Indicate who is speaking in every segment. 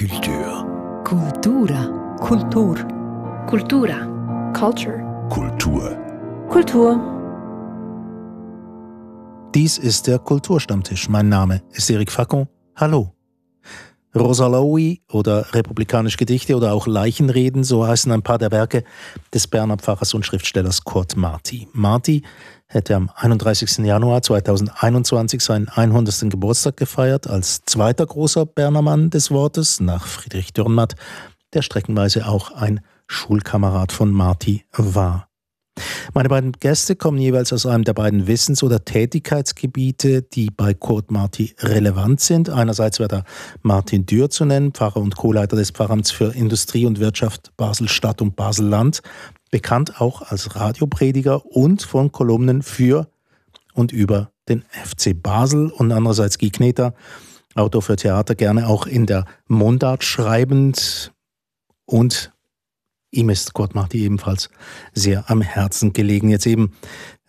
Speaker 1: Kultur.
Speaker 2: Kultura.
Speaker 3: Kultur.
Speaker 4: Kultura.
Speaker 5: Culture.
Speaker 1: Kultur.
Speaker 3: Kultur.
Speaker 6: Dies ist der Kulturstammtisch. Mein Name ist Eric Facon. Hallo. Rosalaui oder Republikanische Gedichte oder auch Leichenreden, so heißen ein paar der Werke des Berner Pfarrers und Schriftstellers Kurt Marti. Marti hätte am 31. Januar 2021 seinen 100. Geburtstag gefeiert, als zweiter großer Berner Mann des Wortes, nach Friedrich Dürrenmatt, der streckenweise auch ein Schulkamerad von Marti war. Meine beiden Gäste kommen jeweils aus einem der beiden Wissens- oder Tätigkeitsgebiete, die bei Kurt Marti relevant sind. Einerseits wäre da Martin Dürr zu nennen, Pfarrer und Co-Leiter des Pfarramts für Industrie und Wirtschaft Basel-Stadt und Basel-Land, bekannt auch als Radioprediger und von Kolumnen für und über den FC Basel und andererseits Guy Kneter, Autor für Theater, gerne auch in der Mundart schreibend und Ihm ist Gott Marti ebenfalls sehr am Herzen gelegen. Jetzt eben,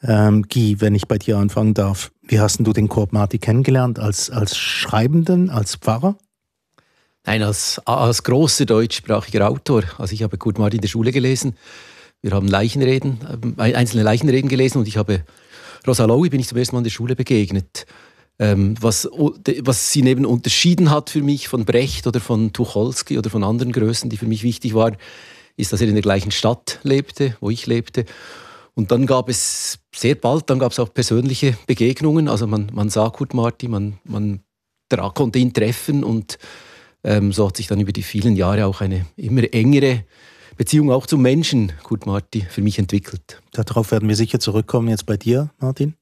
Speaker 6: ähm, Guy, wenn ich bei dir anfangen darf, wie hast du den Kurt Marti kennengelernt? Als, als Schreibenden, als Pfarrer?
Speaker 7: Nein, als, als großer deutschsprachiger Autor. Also ich habe Kurt Marti in der Schule gelesen. Wir haben Leichenreden, äh, einzelne Leichenreden gelesen und ich habe Rosa Lowy bin ich zum ersten Mal in der Schule begegnet. Ähm, was, was sie neben unterschieden hat für mich von Brecht oder von Tucholsky oder von anderen Größen, die für mich wichtig waren, ist, dass er in der gleichen Stadt lebte, wo ich lebte. Und dann gab es sehr bald, dann gab es auch persönliche Begegnungen. Also man, man sah Kurt Marti, man, man konnte ihn treffen und ähm, so hat sich dann über die vielen Jahre auch eine immer engere Beziehung auch zum Menschen, Kurt Marti, für mich entwickelt.
Speaker 6: Darauf werden wir sicher zurückkommen. Jetzt bei dir, Martin.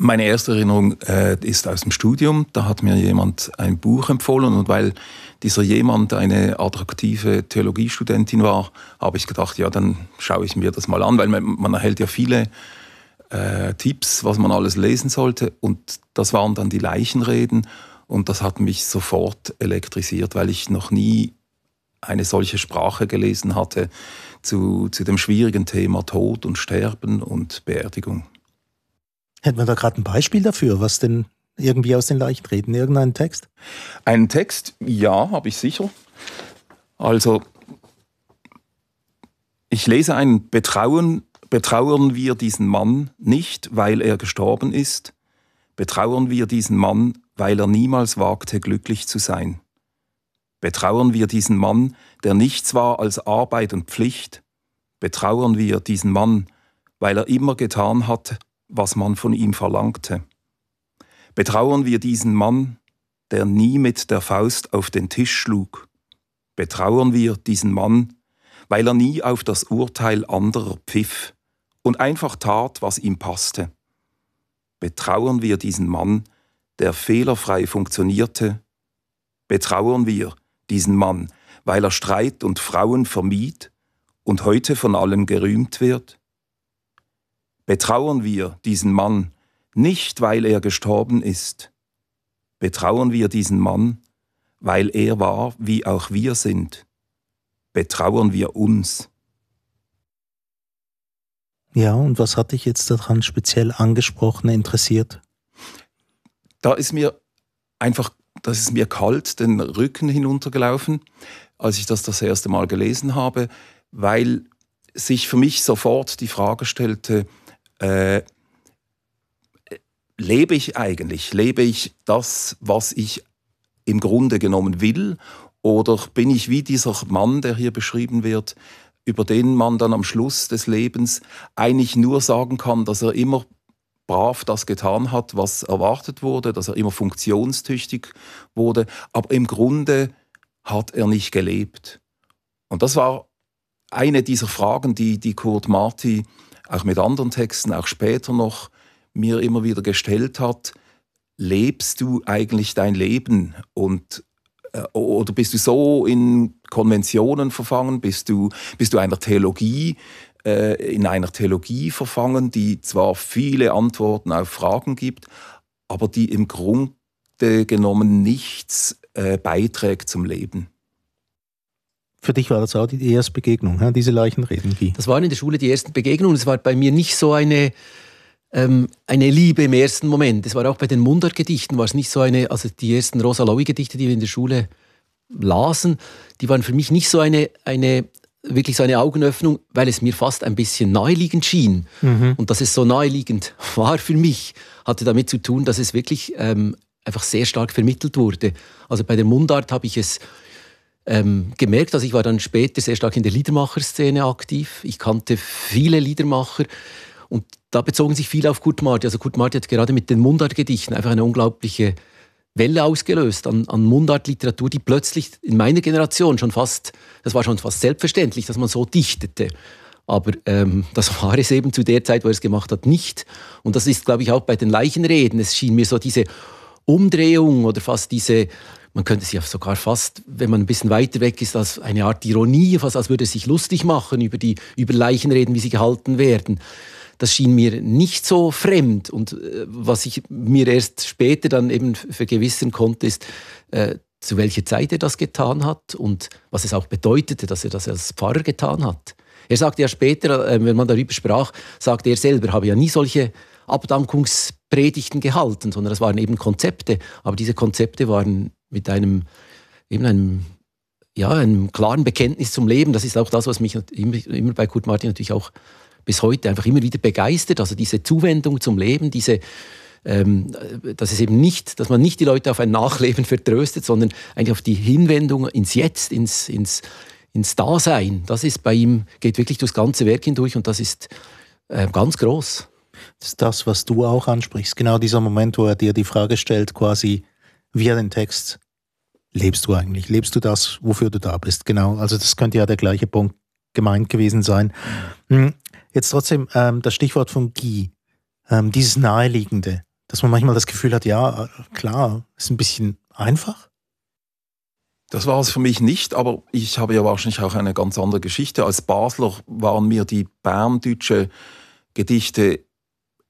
Speaker 8: Meine erste Erinnerung äh, ist aus dem Studium. Da hat mir jemand ein Buch empfohlen und weil dieser jemand eine attraktive Theologiestudentin war, habe ich gedacht, ja, dann schaue ich mir das mal an, weil man, man erhält ja viele äh, Tipps, was man alles lesen sollte. Und das waren dann die Leichenreden und das hat mich sofort elektrisiert, weil ich noch nie eine solche Sprache gelesen hatte zu, zu dem schwierigen Thema Tod und Sterben und Beerdigung.
Speaker 6: Hätten wir da gerade ein Beispiel dafür, was denn irgendwie aus den Leichen treten? Irgendeinen Text?
Speaker 8: Einen Text, ja, habe ich sicher. Also, ich lese einen Betrauen, betrauern wir diesen Mann nicht, weil er gestorben ist, betrauern wir diesen Mann, weil er niemals wagte, glücklich zu sein. Betrauern wir diesen Mann, der nichts war als Arbeit und Pflicht, betrauern wir diesen Mann, weil er immer getan hat, was man von ihm verlangte. Betrauern wir diesen Mann, der nie mit der Faust auf den Tisch schlug. Betrauern wir diesen Mann, weil er nie auf das Urteil anderer pfiff und einfach tat, was ihm passte. Betrauern wir diesen Mann, der fehlerfrei funktionierte. Betrauern wir diesen Mann, weil er Streit und Frauen vermied und heute von allen gerühmt wird betrauern wir diesen Mann nicht, weil er gestorben ist. Betrauern wir diesen Mann, weil er war, wie auch wir sind. Betrauern wir uns.
Speaker 6: Ja, und was hat dich jetzt daran speziell angesprochen, interessiert?
Speaker 8: Da ist mir einfach, das ist mir kalt den Rücken hinuntergelaufen, als ich das das erste Mal gelesen habe, weil sich für mich sofort die Frage stellte, äh, lebe ich eigentlich? Lebe ich das, was ich im Grunde genommen will? Oder bin ich wie dieser Mann, der hier beschrieben wird, über den man dann am Schluss des Lebens eigentlich nur sagen kann, dass er immer brav das getan hat, was erwartet wurde, dass er immer funktionstüchtig wurde, aber im Grunde hat er nicht gelebt. Und das war eine dieser Fragen, die, die Kurt Marti auch mit anderen Texten, auch später noch, mir immer wieder gestellt hat, lebst du eigentlich dein Leben und äh, oder bist du so in Konventionen verfangen, bist du, bist du einer Theologie, äh, in einer Theologie verfangen, die zwar viele Antworten auf Fragen gibt, aber die im Grunde genommen nichts äh, beiträgt zum Leben.
Speaker 6: Für dich war das auch die erste Begegnung, diese Leichenreden?
Speaker 7: Das waren in der Schule die ersten Begegnungen. Es war bei mir nicht so eine, ähm, eine Liebe im ersten Moment. Es war auch bei den Mundartgedichten war es nicht so eine, also die ersten Rosa Lowy-Gedichte, die wir in der Schule lasen, die waren für mich nicht so eine, eine wirklich so eine Augenöffnung, weil es mir fast ein bisschen naheliegend schien. Mhm. Und dass es so naheliegend war für mich, hatte damit zu tun, dass es wirklich ähm, einfach sehr stark vermittelt wurde. Also bei der Mundart habe ich es ähm, gemerkt, also ich war dann später sehr stark in der Liedermacherszene aktiv. Ich kannte viele Liedermacher und da bezogen sich viele auf Kurt Marti. Also Kurt Marti hat gerade mit den Mundartgedichten einfach eine unglaubliche Welle ausgelöst an, an Mundartliteratur, die plötzlich in meiner Generation schon fast, das war schon fast selbstverständlich, dass man so dichtete. Aber ähm, das war es eben zu der Zeit, wo er es gemacht hat, nicht. Und das ist, glaube ich, auch bei den Leichenreden. Es schien mir so diese Umdrehung oder fast diese, man könnte sich sogar fast, wenn man ein bisschen weiter weg ist, als eine Art Ironie, fast als würde es sich lustig machen über die über Leichenreden, wie sie gehalten werden das schien mir nicht so fremd. Und äh, was ich mir erst später dann eben vergewissern konnte, ist, äh, zu welcher Zeit er das getan hat und was es auch bedeutete, dass er das als Pfarrer getan hat. Er sagte ja später, äh, wenn man darüber sprach, sagte er selber, habe ja nie solche Abdankungspredigten gehalten, sondern das waren eben Konzepte. Aber diese Konzepte waren mit einem, eben einem, ja, einem klaren Bekenntnis zum Leben. Das ist auch das, was mich immer, immer bei Kurt Martin natürlich auch bis heute einfach immer wieder begeistert. Also diese Zuwendung zum Leben, diese ähm, dass es eben nicht, dass man nicht die Leute auf ein Nachleben vertröstet, sondern eigentlich auf die Hinwendung ins Jetzt, ins, ins, ins Dasein. Das ist bei ihm, geht wirklich durchs ganze Werk hindurch und das ist äh, ganz groß.
Speaker 6: Das ist das, was du auch ansprichst. Genau dieser Moment, wo er dir die Frage stellt, quasi via den Text, lebst du eigentlich? Lebst du das, wofür du da bist? Genau. Also das könnte ja der gleiche Punkt gemeint gewesen sein. Mhm. Jetzt trotzdem ähm, das Stichwort von Guy, ähm, dieses Naheliegende, dass man manchmal das Gefühl hat, ja, äh, klar, ist ein bisschen einfach.
Speaker 8: Das war es für mich nicht, aber ich habe ja wahrscheinlich auch eine ganz andere Geschichte. Als Basler waren mir die berndeutsche Gedichte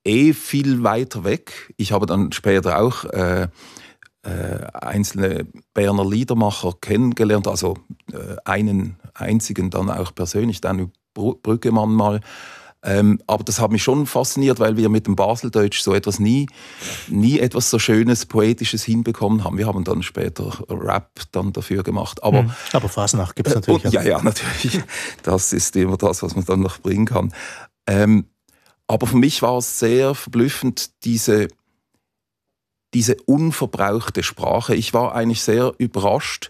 Speaker 8: eh viel weiter weg. Ich habe dann später auch äh, äh, einzelne Berner Liedermacher kennengelernt, also äh, einen einzigen dann auch persönlich, dann Brückemann mal. Ähm, aber das hat mich schon fasziniert, weil wir mit dem Baseldeutsch so etwas nie, nie etwas so Schönes, Poetisches hinbekommen haben. Wir haben dann später Rap dann dafür gemacht. Aber,
Speaker 6: mhm. aber Fasnacht gibt es natürlich.
Speaker 8: Äh, ja, ja, natürlich. Das ist immer das, was man dann noch bringen kann. Ähm, aber für mich war es sehr verblüffend, diese, diese unverbrauchte Sprache. Ich war eigentlich sehr überrascht,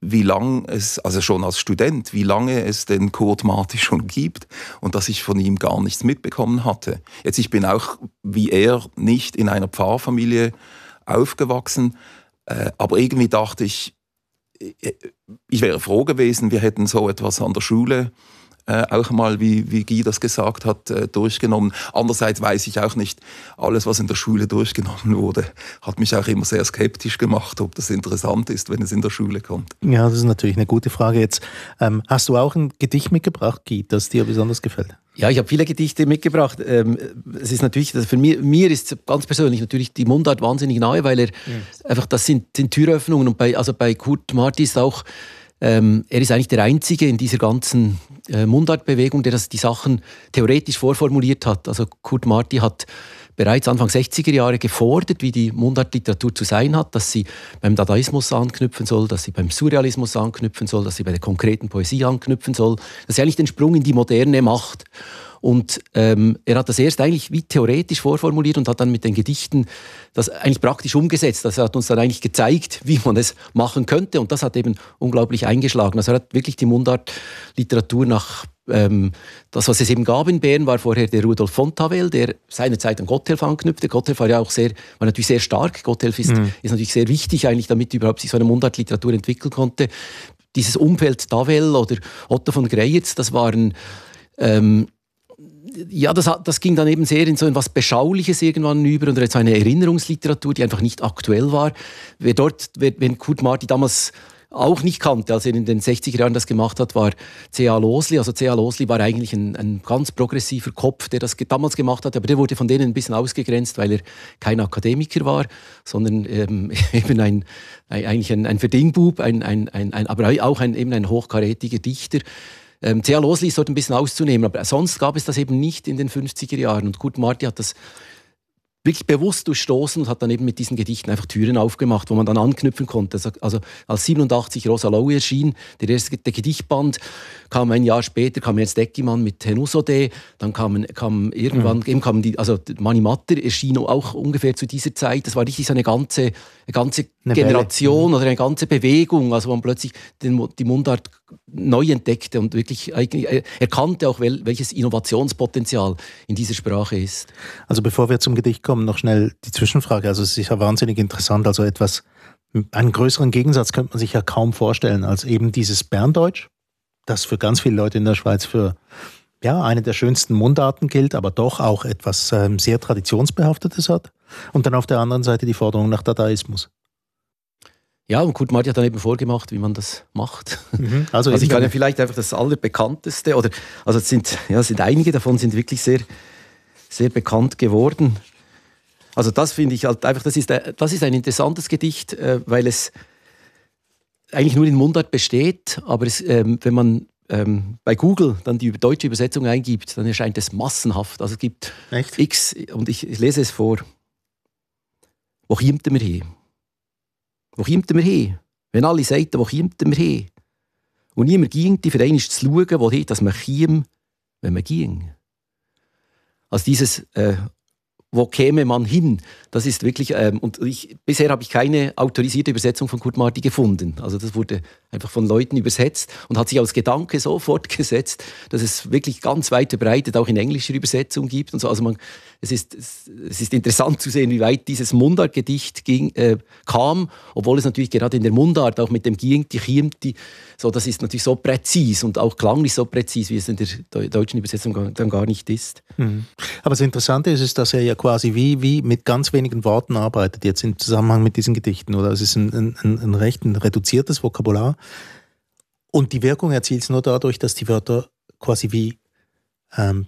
Speaker 8: wie lange es, also schon als Student, wie lange es den Kurt Marti schon gibt und dass ich von ihm gar nichts mitbekommen hatte. Jetzt, ich bin auch wie er nicht in einer Pfarrfamilie aufgewachsen, äh, aber irgendwie dachte ich, äh, ich wäre froh gewesen, wir hätten so etwas an der Schule äh, auch mal, wie, wie Guy das gesagt hat, äh, durchgenommen. Andererseits weiß ich auch nicht, alles, was in der Schule durchgenommen wurde, hat mich auch immer sehr skeptisch gemacht, ob das interessant ist, wenn es in der Schule kommt.
Speaker 6: Ja, das ist natürlich eine gute Frage jetzt. Ähm, hast du auch ein Gedicht mitgebracht, Guy, das dir besonders gefällt?
Speaker 7: Ja, ich habe viele Gedichte mitgebracht. Ähm, es ist natürlich, für mich, mir ist ganz persönlich natürlich die Mundart wahnsinnig nahe, weil er ja. einfach, das sind, sind Türöffnungen und bei, also bei Kurt Marti ist auch ähm, er ist eigentlich der Einzige in dieser ganzen äh, Mundartbewegung, der das, die Sachen theoretisch vorformuliert hat. Also Kurt Marti hat bereits Anfang 60er Jahre gefordert, wie die Mundartliteratur zu sein hat, dass sie beim Dadaismus anknüpfen soll, dass sie beim Surrealismus anknüpfen soll, dass sie bei der konkreten Poesie anknüpfen soll, dass sie eigentlich den Sprung in die Moderne macht. Und ähm, er hat das erst eigentlich wie theoretisch vorformuliert und hat dann mit den Gedichten das eigentlich praktisch umgesetzt. Das hat uns dann eigentlich gezeigt, wie man es machen könnte. Und das hat eben unglaublich eingeschlagen. Also er hat wirklich die Mundart-Literatur nach ähm, das, was es eben gab in Bern, war vorher der Rudolf Fontavel, der seinerzeit an Gotthelf anknüpfte. Gotthelf war ja auch sehr, war natürlich sehr stark. Gotthelf ist, mhm. ist natürlich sehr wichtig, eigentlich, damit überhaupt sich so eine Mundart-Literatur entwickeln konnte. Dieses Umfeld Tavel oder Otto von Greyerz, das waren ähm, ja, das, das ging dann eben sehr in so etwas Beschauliches irgendwann über und so eine Erinnerungsliteratur, die einfach nicht aktuell war. Wer dort, wenn Kurt Marti damals auch nicht kannte, als er in den 60er Jahren das gemacht hat, war C.A. Losli. Also C.A. Losli war eigentlich ein, ein, ganz progressiver Kopf, der das damals gemacht hat, aber der wurde von denen ein bisschen ausgegrenzt, weil er kein Akademiker war, sondern ähm, eben ein, ein, eigentlich ein, ein Verdingbub, ein, ein, ein, aber auch ein, eben ein hochkarätiger Dichter. Ähm, C.A. Losli ist dort ein bisschen auszunehmen, aber sonst gab es das eben nicht in den 50er Jahren. Und Kurt Marti hat das wirklich bewusst durchstoßen und hat dann eben mit diesen Gedichten einfach Türen aufgemacht, wo man dann anknüpfen konnte. Also als 87 Rosa Lowe erschien, der erste der Gedichtband, kam ein Jahr später, kam jetzt Deckimann mit Henusode, dann kamen, kam irgendwann, mhm. eben kamen die, also Mani Matter erschien auch ungefähr zu dieser Zeit. Das war richtig so eine ganze, eine ganze eine Generation mhm. oder eine ganze Bewegung, also wo man plötzlich den, die Mundart neu entdeckte und wirklich erkannte auch, welches Innovationspotenzial in dieser Sprache ist.
Speaker 6: Also bevor wir zum Gedicht kommen, noch schnell die Zwischenfrage. Also es ist ja wahnsinnig interessant, also etwas, einen größeren Gegensatz könnte man sich ja kaum vorstellen als eben dieses Berndeutsch, das für ganz viele Leute in der Schweiz für ja, eine der schönsten Mundarten gilt, aber doch auch etwas ähm, sehr Traditionsbehaftetes hat. Und dann auf der anderen Seite die Forderung nach Dadaismus.
Speaker 7: Ja, und Kurt Marti hat dann eben vorgemacht, wie man das macht. Mhm. Also, also ich kann ja vielleicht einfach das allerbekannteste, oder also es sind, ja, es sind einige davon sind wirklich sehr, sehr bekannt geworden. Also das finde ich halt einfach, das ist, das ist ein interessantes Gedicht, äh, weil es eigentlich nur in Mundart besteht, aber es, ähm, wenn man ähm, bei Google dann die deutsche Übersetzung eingibt, dann erscheint es massenhaft. Also es gibt Echt? X, und ich, ich lese es vor. Wo kommt wir hin? Wo kommt wir hin? Wenn alle sagen, wo kommt wir hin? Und niemand ging, die für einen zu schauen, wohin dass man käme, wenn man ging. Also dieses äh, wo käme man hin? Das ist wirklich, ähm, und ich, bisher habe ich keine autorisierte Übersetzung von Kurt Marti gefunden. Also das wurde einfach von Leuten übersetzt und hat sich als Gedanke so fortgesetzt, dass es wirklich ganz weit verbreitet auch in englischer Übersetzung gibt und so. Also man, es ist, es ist interessant zu sehen, wie weit dieses Mundartgedicht äh, kam, obwohl es natürlich gerade in der Mundart auch mit dem Giengti, Chiemti, so, das ist natürlich so präzis und auch klanglich so präzis, wie es in der deutschen Übersetzung dann gar nicht ist.
Speaker 6: Mhm. Aber das Interessante ist, ist, dass er ja quasi wie, wie mit ganz wenigen Worten arbeitet, jetzt im Zusammenhang mit diesen Gedichten, oder? Es ist ein, ein, ein recht ein reduziertes Vokabular. Und die Wirkung erzielt es nur dadurch, dass die Wörter quasi wie ähm,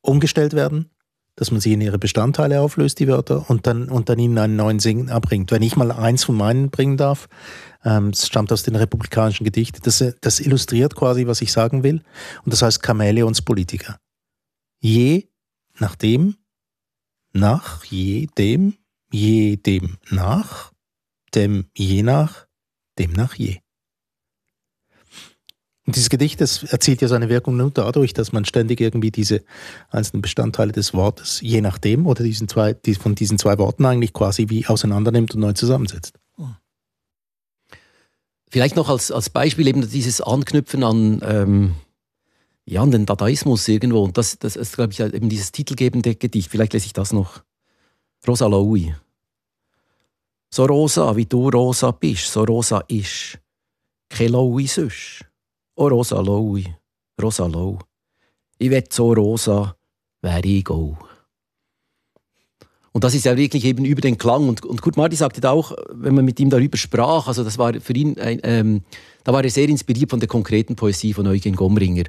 Speaker 6: umgestellt werden dass man sie in ihre Bestandteile auflöst, die Wörter, und dann, und dann ihnen einen neuen Singen erbringt. Wenn ich mal eins von meinen bringen darf, ähm, es stammt aus den republikanischen Gedichten, das, das illustriert quasi, was ich sagen will, und das heißt Chamäleonspolitiker. Je nachdem, nach jedem, jedem nach, dem je nach, dem nach je. Und dieses Gedicht, das erzielt ja seine Wirkung nur dadurch, dass man ständig irgendwie diese einzelnen Bestandteile des Wortes, je nachdem, oder diesen zwei, die, von diesen zwei Worten eigentlich quasi wie auseinandernimmt und neu zusammensetzt.
Speaker 7: Vielleicht noch als, als Beispiel eben dieses Anknüpfen an, ähm, ja, an den Dadaismus irgendwo. Und das, das ist, glaube ich, eben dieses titelgebende Gedicht. Vielleicht lese ich das noch. Rosa Loui. So rosa, wie du rosa bist, so rosa ist. Kein Loui sonst. Oh rosa Loui, rosa Lau. Ich wett so rosa, wäre ich auch. Und das ist ja wirklich eben über den Klang. Und, und Kurt Marti sagte auch, wenn man mit ihm darüber sprach, also das war für ihn, ein, ähm, da war er sehr inspiriert von der konkreten Poesie von Eugen Gomringer.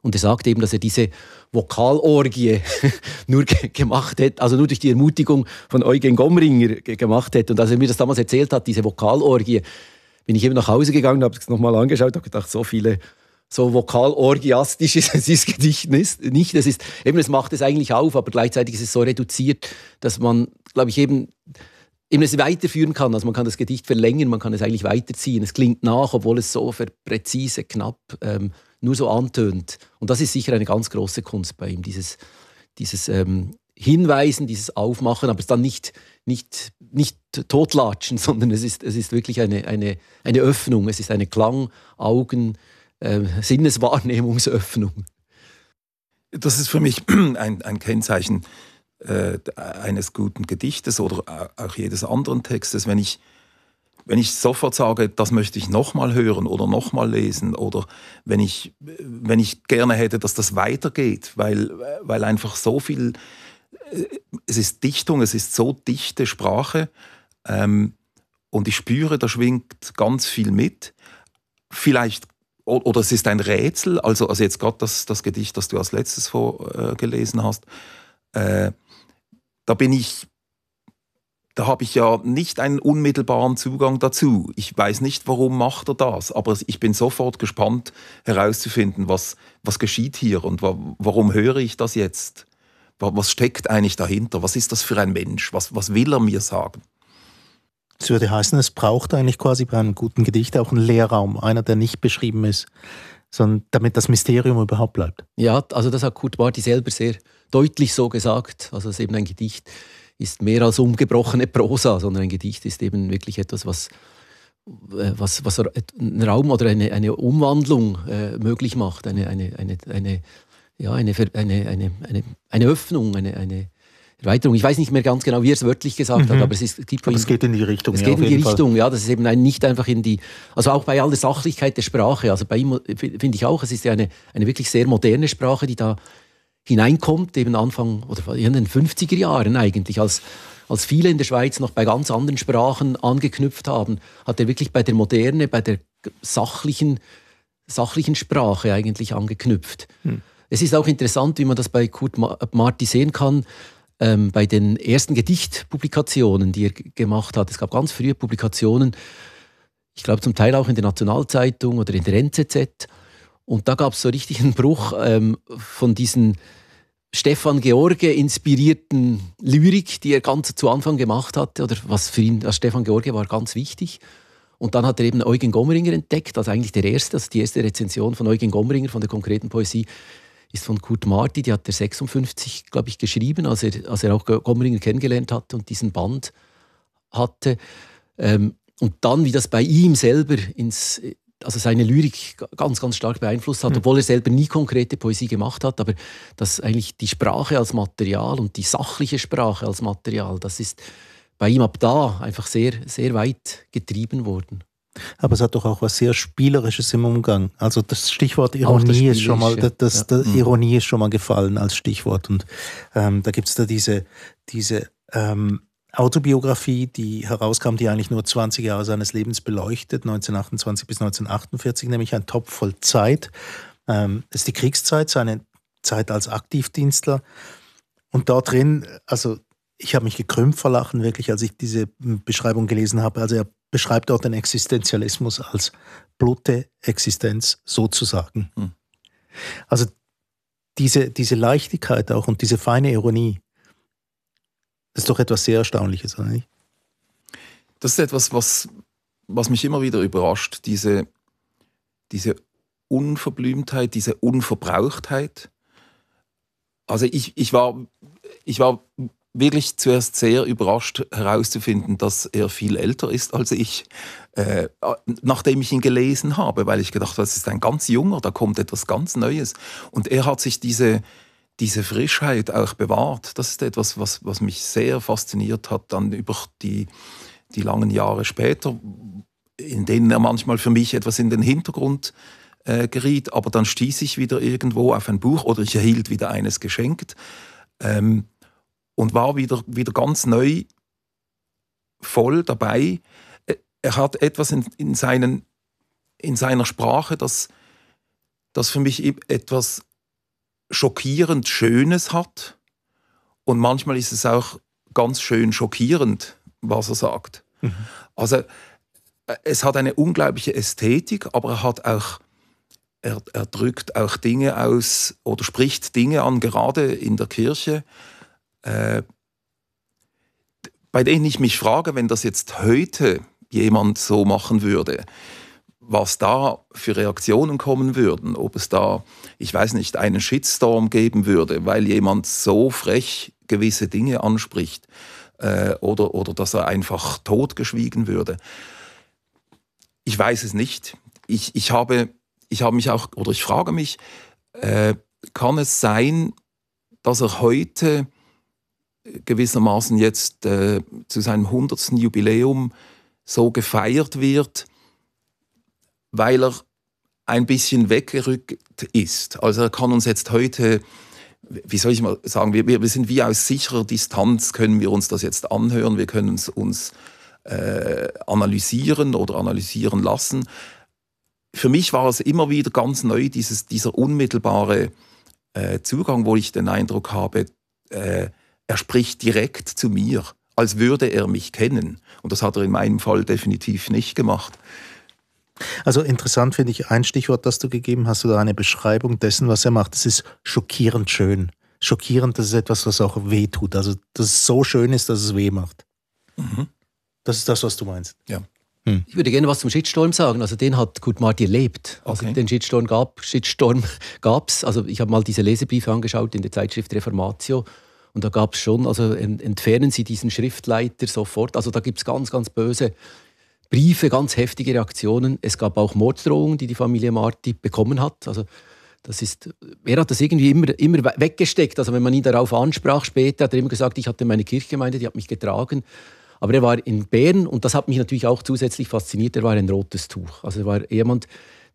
Speaker 7: Und er sagte eben, dass er diese Vokalorgie nur gemacht hat, also nur durch die Ermutigung von Eugen Gomringer gemacht hat. Und als er mir das damals erzählt hat, diese Vokalorgie, bin ich eben nach Hause gegangen, habe es nochmal angeschaut, habe gedacht, so viele so vokalorgiastisch ist dieses Gedicht nicht. Es ist eben, es macht es eigentlich auf, aber gleichzeitig ist es so reduziert, dass man, glaube ich, eben eben es weiterführen kann. Also man kann das Gedicht verlängern, man kann es eigentlich weiterziehen. Es klingt nach, obwohl es so präzise, knapp ähm, nur so antönt. Und das ist sicher eine ganz große Kunst bei ihm, dieses, dieses ähm, Hinweisen, dieses Aufmachen, aber es dann nicht nicht, nicht totlatschen, sondern es ist, es ist wirklich eine, eine, eine Öffnung. Es ist eine Klang-, Augen-, äh, Sinneswahrnehmungsöffnung.
Speaker 8: Das ist für mich ein, ein Kennzeichen äh, eines guten Gedichtes oder auch jedes anderen Textes, wenn ich, wenn ich sofort sage, das möchte ich nochmal hören oder nochmal lesen oder wenn ich, wenn ich gerne hätte, dass das weitergeht, weil, weil einfach so viel es ist Dichtung, es ist so dichte Sprache ähm, und ich spüre, da schwingt ganz viel mit. Vielleicht, oder es ist ein Rätsel, also, also jetzt gerade das, das Gedicht, das du als letztes vorgelesen äh, hast, äh, da bin ich, da habe ich ja nicht einen unmittelbaren Zugang dazu. Ich weiß nicht, warum macht er das, aber ich bin sofort gespannt herauszufinden, was, was geschieht hier und wa warum höre ich das jetzt Was steckt eigentlich dahinter? Was ist das für ein Mensch? Was, was will er mir sagen?
Speaker 6: Es würde heißen, es braucht eigentlich quasi bei einem guten Gedicht auch einen Leerraum, einer, der nicht beschrieben ist, sondern damit das Mysterium überhaupt bleibt.
Speaker 7: Ja, also das hat Kurt Marti selber sehr deutlich so gesagt. Also es ist eben ein Gedicht ist mehr als umgebrochene Prosa, sondern ein Gedicht ist eben wirklich etwas, was, äh, was, was einen Raum oder eine, eine Umwandlung äh, möglich macht, eine, eine, eine, eine, ja, eine, eine, eine, eine, eine Öffnung, eine, eine Erweiterung. Ich weiß nicht mehr ganz genau, wie er es wörtlich gesagt mhm. hat, aber es, ist,
Speaker 6: gibt aber es geht in die Richtung.
Speaker 7: Es ja, geht in die Richtung, Fall. ja. Das ist eben ein, nicht einfach in die, also auch bei all der Sachlichkeit der Sprache. Also bei ihm finde ich auch, es ist ja eine, eine wirklich sehr moderne Sprache, die da hineinkommt, eben Anfang oder in den 50er Jahren eigentlich, als, als viele in der Schweiz noch bei ganz anderen Sprachen angeknüpft haben, hat er wirklich bei der Moderne, bei der sachlichen, sachlichen Sprache eigentlich angeknüpft. Hm. Es ist auch interessant, wie man das bei Kurt Marti sehen kann, ähm, bei den ersten Gedichtpublikationen, die er gemacht hat. Es gab ganz frühe Publikationen, ich glaube zum Teil auch in der Nationalzeitung oder in der NZZ. Und da gab es so richtig einen Bruch ähm, von diesen Stefan George inspirierten Lyrik, die er ganz zu Anfang gemacht hatte, oder was für ihn als Stefan George war ganz wichtig. Und dann hat er eben Eugen Gommeringer entdeckt, also eigentlich der erste, also die erste Rezension von Eugen Gommeringer von der konkreten Poesie ist von Kurt Marti, die hat er 56, glaube ich, geschrieben, als er, als er auch Gommeringer kennengelernt hat und diesen Band hatte. Ähm, und dann, wie das bei ihm selber ins, also seine Lyrik ganz, ganz stark beeinflusst hat, mhm. obwohl er selber nie konkrete Poesie gemacht hat, aber dass eigentlich die Sprache als Material und die sachliche Sprache als Material, das ist bei ihm ab da einfach sehr, sehr weit getrieben worden.
Speaker 6: Aber es hat doch auch was sehr Spielerisches im Umgang. Also das Stichwort Ironie das ist schon mal, das, das, ja. Mhm. Ironie ist schon mal gefallen als Stichwort. Und ähm, da gibt es da diese, diese ähm, Autobiografie, die herauskam, die eigentlich nur 20 Jahre seines Lebens beleuchtet, 1928 bis 1948, nämlich ein Topf voll Zeit. Ähm, ist die Kriegszeit, seine Zeit als Aktivdienstler. Und dort drin, also ich habe mich gekrümmt vor Lachen, wirklich, als ich diese Beschreibung gelesen habe. Also er beschreibt dort den Existenzialismus als blutte Existenz sozusagen. Hm. Also diese, diese Leichtigkeit auch und diese feine Ironie, das ist doch etwas sehr Erstaunliches, oder nicht?
Speaker 8: Das ist etwas, was, was mich immer wieder überrascht, diese, diese Unverblümtheit, diese Unverbrauchtheit. Also ich, ich, war, ich war wirklich zuerst sehr überrascht herauszufinden, dass er viel älter ist als ich, äh, nachdem ich ihn gelesen habe, weil ich gedacht habe, das ist ein ganz junger, da kommt etwas ganz Neues. Und er hat sich diese, diese Frischheit auch bewahrt. Das ist etwas, was, was mich sehr fasziniert hat, dann über die, die langen Jahre später, in denen er manchmal für mich etwas in den Hintergrund äh, geriet, aber dann stieß ich wieder irgendwo auf ein Buch oder ich erhielt wieder eines geschenkt ähm, und war wieder, wieder ganz neu voll dabei. Er hat etwas in, in, seinen, in seiner Sprache, das, das für mich etwas schockierend Schönes hat. Und manchmal ist es auch ganz schön schockierend, was er sagt. Mhm. Also äh, es hat eine unglaubliche Ästhetik, aber er hat auch er, er, drückt auch Dinge aus oder spricht Dinge an, gerade in der Kirche, äh, bei denen ich mich frage, wenn das jetzt heute jemand so machen würde, was da für Reaktionen kommen würden, ob es da, ich weiß nicht, einen Shitstorm geben würde, weil jemand so frech gewisse Dinge anspricht äh, oder, oder dass er einfach totgeschwiegen würde. Ich weiß es nicht. Ich, ich, habe, ich habe mich auch, oder ich frage mich, äh, kann es sein, dass er heute gewissermaßen jetzt äh, zu seinem 100. Jubiläum so gefeiert wird, weil er ein bisschen weggerückt ist. Also er kann uns jetzt heute, wie soll ich mal sagen, wir, wir sind wie aus sicherer Distanz, können wir uns das jetzt anhören, wir können es uns äh, analysieren oder analysieren lassen. Für mich war es immer wieder ganz neu, dieses, dieser unmittelbare äh, Zugang, wo ich den Eindruck habe, äh, er spricht direkt zu mir, als würde er mich kennen. Und das hat er in meinem Fall definitiv nicht gemacht.
Speaker 6: Also interessant finde ich ein Stichwort, das du gegeben hast, oder eine Beschreibung dessen, was er macht. Es ist schockierend schön. schockierend, das ist etwas, was auch weh tut. Also, dass es so schön ist, dass es weh macht. Mhm. Das ist das, was du meinst.
Speaker 8: Ja.
Speaker 7: Hm. Ich würde gerne was zum Shitstorm sagen. Also den hat Kurt Marti erlebt. Also okay. den Shitstorm gab Shitstorm gab's. Also ich habe mal diese Lesebriefe angeschaut in der Zeitschrift Reformatio und da gab es schon, also entfernen Sie diesen Schriftleiter sofort. Also da gibt es ganz, ganz böse Briefe, ganz heftige Reaktionen. Es gab auch Morddrohungen, die die Familie Marti bekommen hat. Also das ist, er hat das irgendwie immer, immer weggesteckt. Also wenn man ihn darauf ansprach später, hat er immer gesagt, ich hatte meine Kirchgemeinde, die hat mich getragen. Aber er war in Bern und das hat mich natürlich auch zusätzlich fasziniert. Er war ein rotes Tuch. Also er war jemand,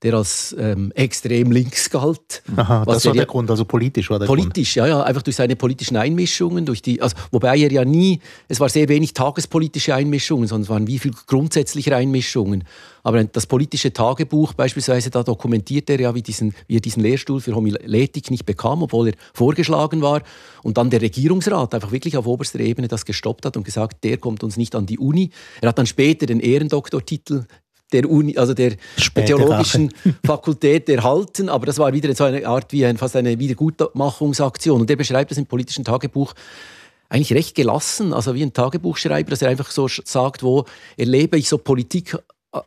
Speaker 7: der als ähm, extrem links galt.
Speaker 6: Aha, das war der, Grund, also politisch war der
Speaker 7: politisch, Grund. ja, ja, einfach durch seine politischen Einmischungen, durch die, also, wobei er ja nie, es war sehr wenig tagespolitische Einmischungen, sondern es waren wie viel grundsätzliche Einmischungen. Aber das politische Tagebuch beispielsweise, da dokumentiert er ja, wie, diesen, wie er diesen Lehrstuhl für Homiletik nicht bekam, obwohl er vorgeschlagen war. Und dann der Regierungsrat einfach wirklich auf oberster Ebene das gestoppt hat und gesagt, der kommt uns nicht an die Uni. Er hat dann später den Ehrendoktortitel der, Uni, also der theologischen Rache. Fakultät erhalten, aber das war wieder so eine Art wie ein, fast eine Wiedergutmachungsaktion. Und der beschreibt das im politischen Tagebuch eigentlich recht gelassen, also wie ein Tagebuchschreiber, dass er einfach so sagt, wo erlebe ich so Politik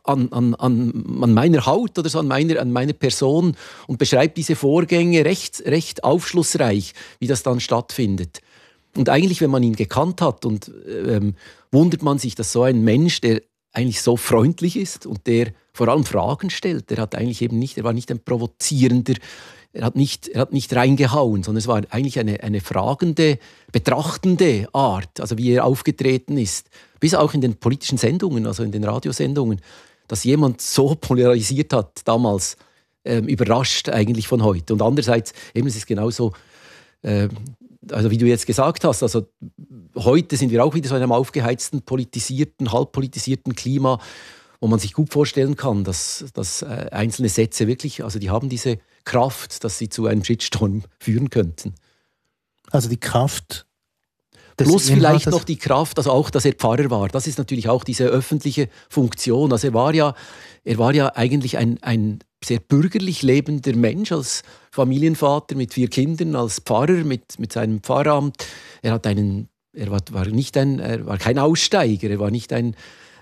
Speaker 7: an, an, an, an meiner Haut oder so an meiner, an meiner Person und beschreibt diese Vorgänge recht, recht aufschlussreich, wie das dann stattfindet. Und eigentlich, wenn man ihn gekannt hat, und ähm, wundert man sich, dass so ein Mensch, der eigentlich so freundlich ist und der vor allem Fragen stellt. Er hat eigentlich eben nicht, er war nicht ein provozierender, er hat nicht, er hat nicht reingehauen, sondern es war eigentlich eine, eine fragende, betrachtende Art, also wie er aufgetreten ist. Bis auch in den politischen Sendungen, also in den Radiosendungen, dass jemand so polarisiert hat damals, äh, überrascht eigentlich von heute. Und andererseits, eben es ist genauso, äh, also wie du jetzt gesagt hast, also heute sind wir auch wieder so in einem aufgeheizten, politisierten, halbpolitisierten Klima, wo man sich gut vorstellen kann, dass, dass äh, einzelne Sätze wirklich, also die haben diese Kraft, dass sie zu einem Shitstorm führen könnten.
Speaker 6: Also die Kraft
Speaker 7: Plus vielleicht noch die Kraft, also auch, dass er Pfarrer war. Das ist natürlich auch diese öffentliche Funktion. Also er war ja, er war ja eigentlich ein, ein sehr bürgerlich lebender Mensch als Familienvater mit vier Kindern, als Pfarrer mit, mit seinem Pfarramt. Er hat einen, er war, war nicht ein, er war kein Aussteiger, er war nicht ein,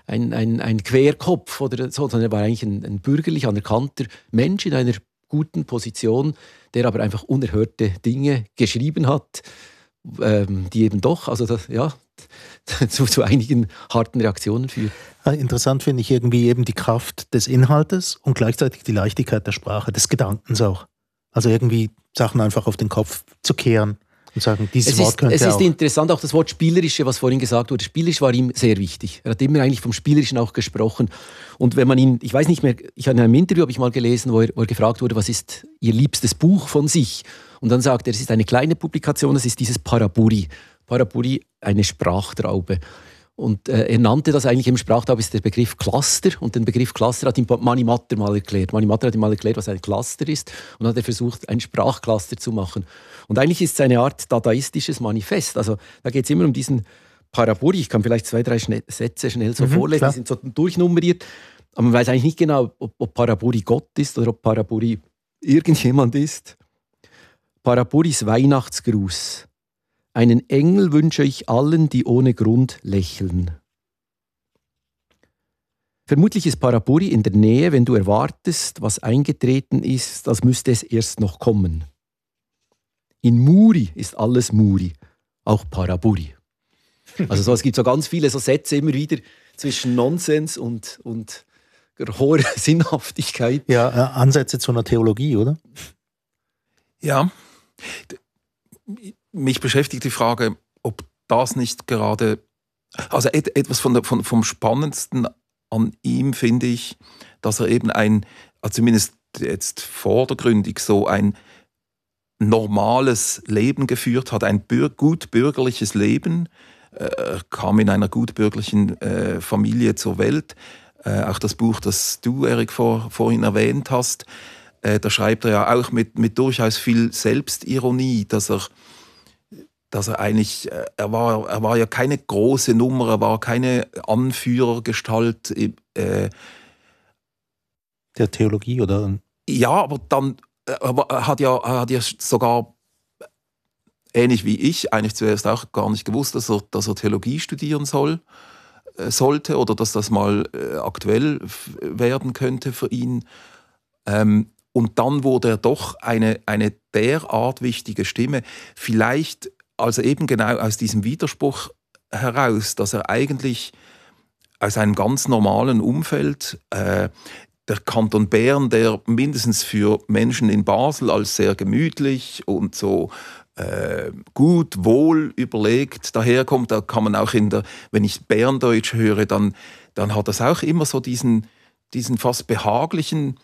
Speaker 7: ein, ein, ein Querkopf oder so, sondern er war eigentlich ein, ein bürgerlich anerkannter Mensch in einer guten Position, der aber einfach unerhörte Dinge geschrieben hat, ähm, die eben doch, also das, ja, zu, zu einigen harten Reaktionen führt.
Speaker 6: Interessant finde ich irgendwie eben die Kraft des Inhaltes und gleichzeitig die Leichtigkeit der Sprache, des Gedankens auch. Also irgendwie Sachen einfach auf den Kopf zu kehren und sagen, dieses
Speaker 7: es
Speaker 6: Wort
Speaker 7: ist,
Speaker 6: könnte
Speaker 7: Es ist
Speaker 6: auch.
Speaker 7: interessant, auch das Wort Spielerische, was vorhin gesagt wurde. Spielerisch war ihm sehr wichtig. Er hat immer eigentlich vom Spielerischen auch gesprochen. Und wenn man ihn, ich weiß nicht mehr, ich habe in einem Interview habe ich mal gelesen, wo er, wo er gefragt wurde, was ist Ihr liebstes Buch von sich? Und dann sagt er, es ist eine kleine Publikation, es ist dieses Paraburi. Parapuri eine Sprachtraube. Und äh, er nannte das eigentlich im Sprachtraube ist der Begriff Cluster und den Begriff Cluster hat ihm Mani Matter mal erklärt. Mani Matter hat ihm mal erklärt, was ein Cluster ist und hat er versucht, ein Sprachcluster zu machen. Und eigentlich ist es eine Art dadaistisches Manifest. Also da geht es immer um diesen Parapuri. Ich kann vielleicht zwei, drei Schne Sätze schnell so mhm, vorlesen, klar. die sind so durchnummeriert. Aber man weiß eigentlich nicht genau, ob, ob Parapuri Gott ist oder ob Parapuri irgendjemand ist. Parapuris Weihnachtsgruß. Einen Engel wünsche ich allen, die ohne Grund lächeln. Vermutlich ist Parapuri in der Nähe, wenn du erwartest, was eingetreten ist, als müsste es erst noch kommen. In Muri ist alles Muri, auch Parapuri. Also so, es gibt so ganz viele so Sätze immer wieder zwischen Nonsens und, und hoher Sinnhaftigkeit.
Speaker 6: Ja, äh, Ansätze zu einer Theologie, oder?
Speaker 8: Ja mich beschäftigt die Frage, ob das nicht gerade, also etwas von der, von, vom Spannendsten an ihm finde ich, dass er eben ein, also zumindest jetzt vordergründig so ein normales Leben geführt hat, ein bür gut bürgerliches Leben, äh, kam in einer gut bürgerlichen äh, Familie zur Welt. Äh, auch das Buch, das du, Erik, vor, vorhin erwähnt hast, da schreibt er ja auch mit, mit durchaus viel Selbstironie, dass er dass er eigentlich, äh, er war, er war ja keine große Nummer, er war keine Anführergestalt. Äh,
Speaker 6: der Theologie oder?
Speaker 8: Ja, aber dann, er hat ja, er hat ja sogar ähnlich wie ich, eigentlich zuerst auch gar nicht gewusst, dass er, dass er Theologie studieren soll, äh, sollte oder dass das mal äh, aktuell werden könnte für ihn. Ähm, und dann wurde er doch eine, eine derart wichtige Stimme, vielleicht also eben genau aus diesem Widerspruch heraus, dass er eigentlich aus einem ganz normalen Umfeld, äh, der Kanton Bern, der mindestens für Menschen in Basel als sehr gemütlich und so äh, gut, wohl überlegt daherkommt, da kann man auch in der, wenn ich Berndeutsch höre, dann, dann hat das auch immer so diesen, diesen fast behaglichen,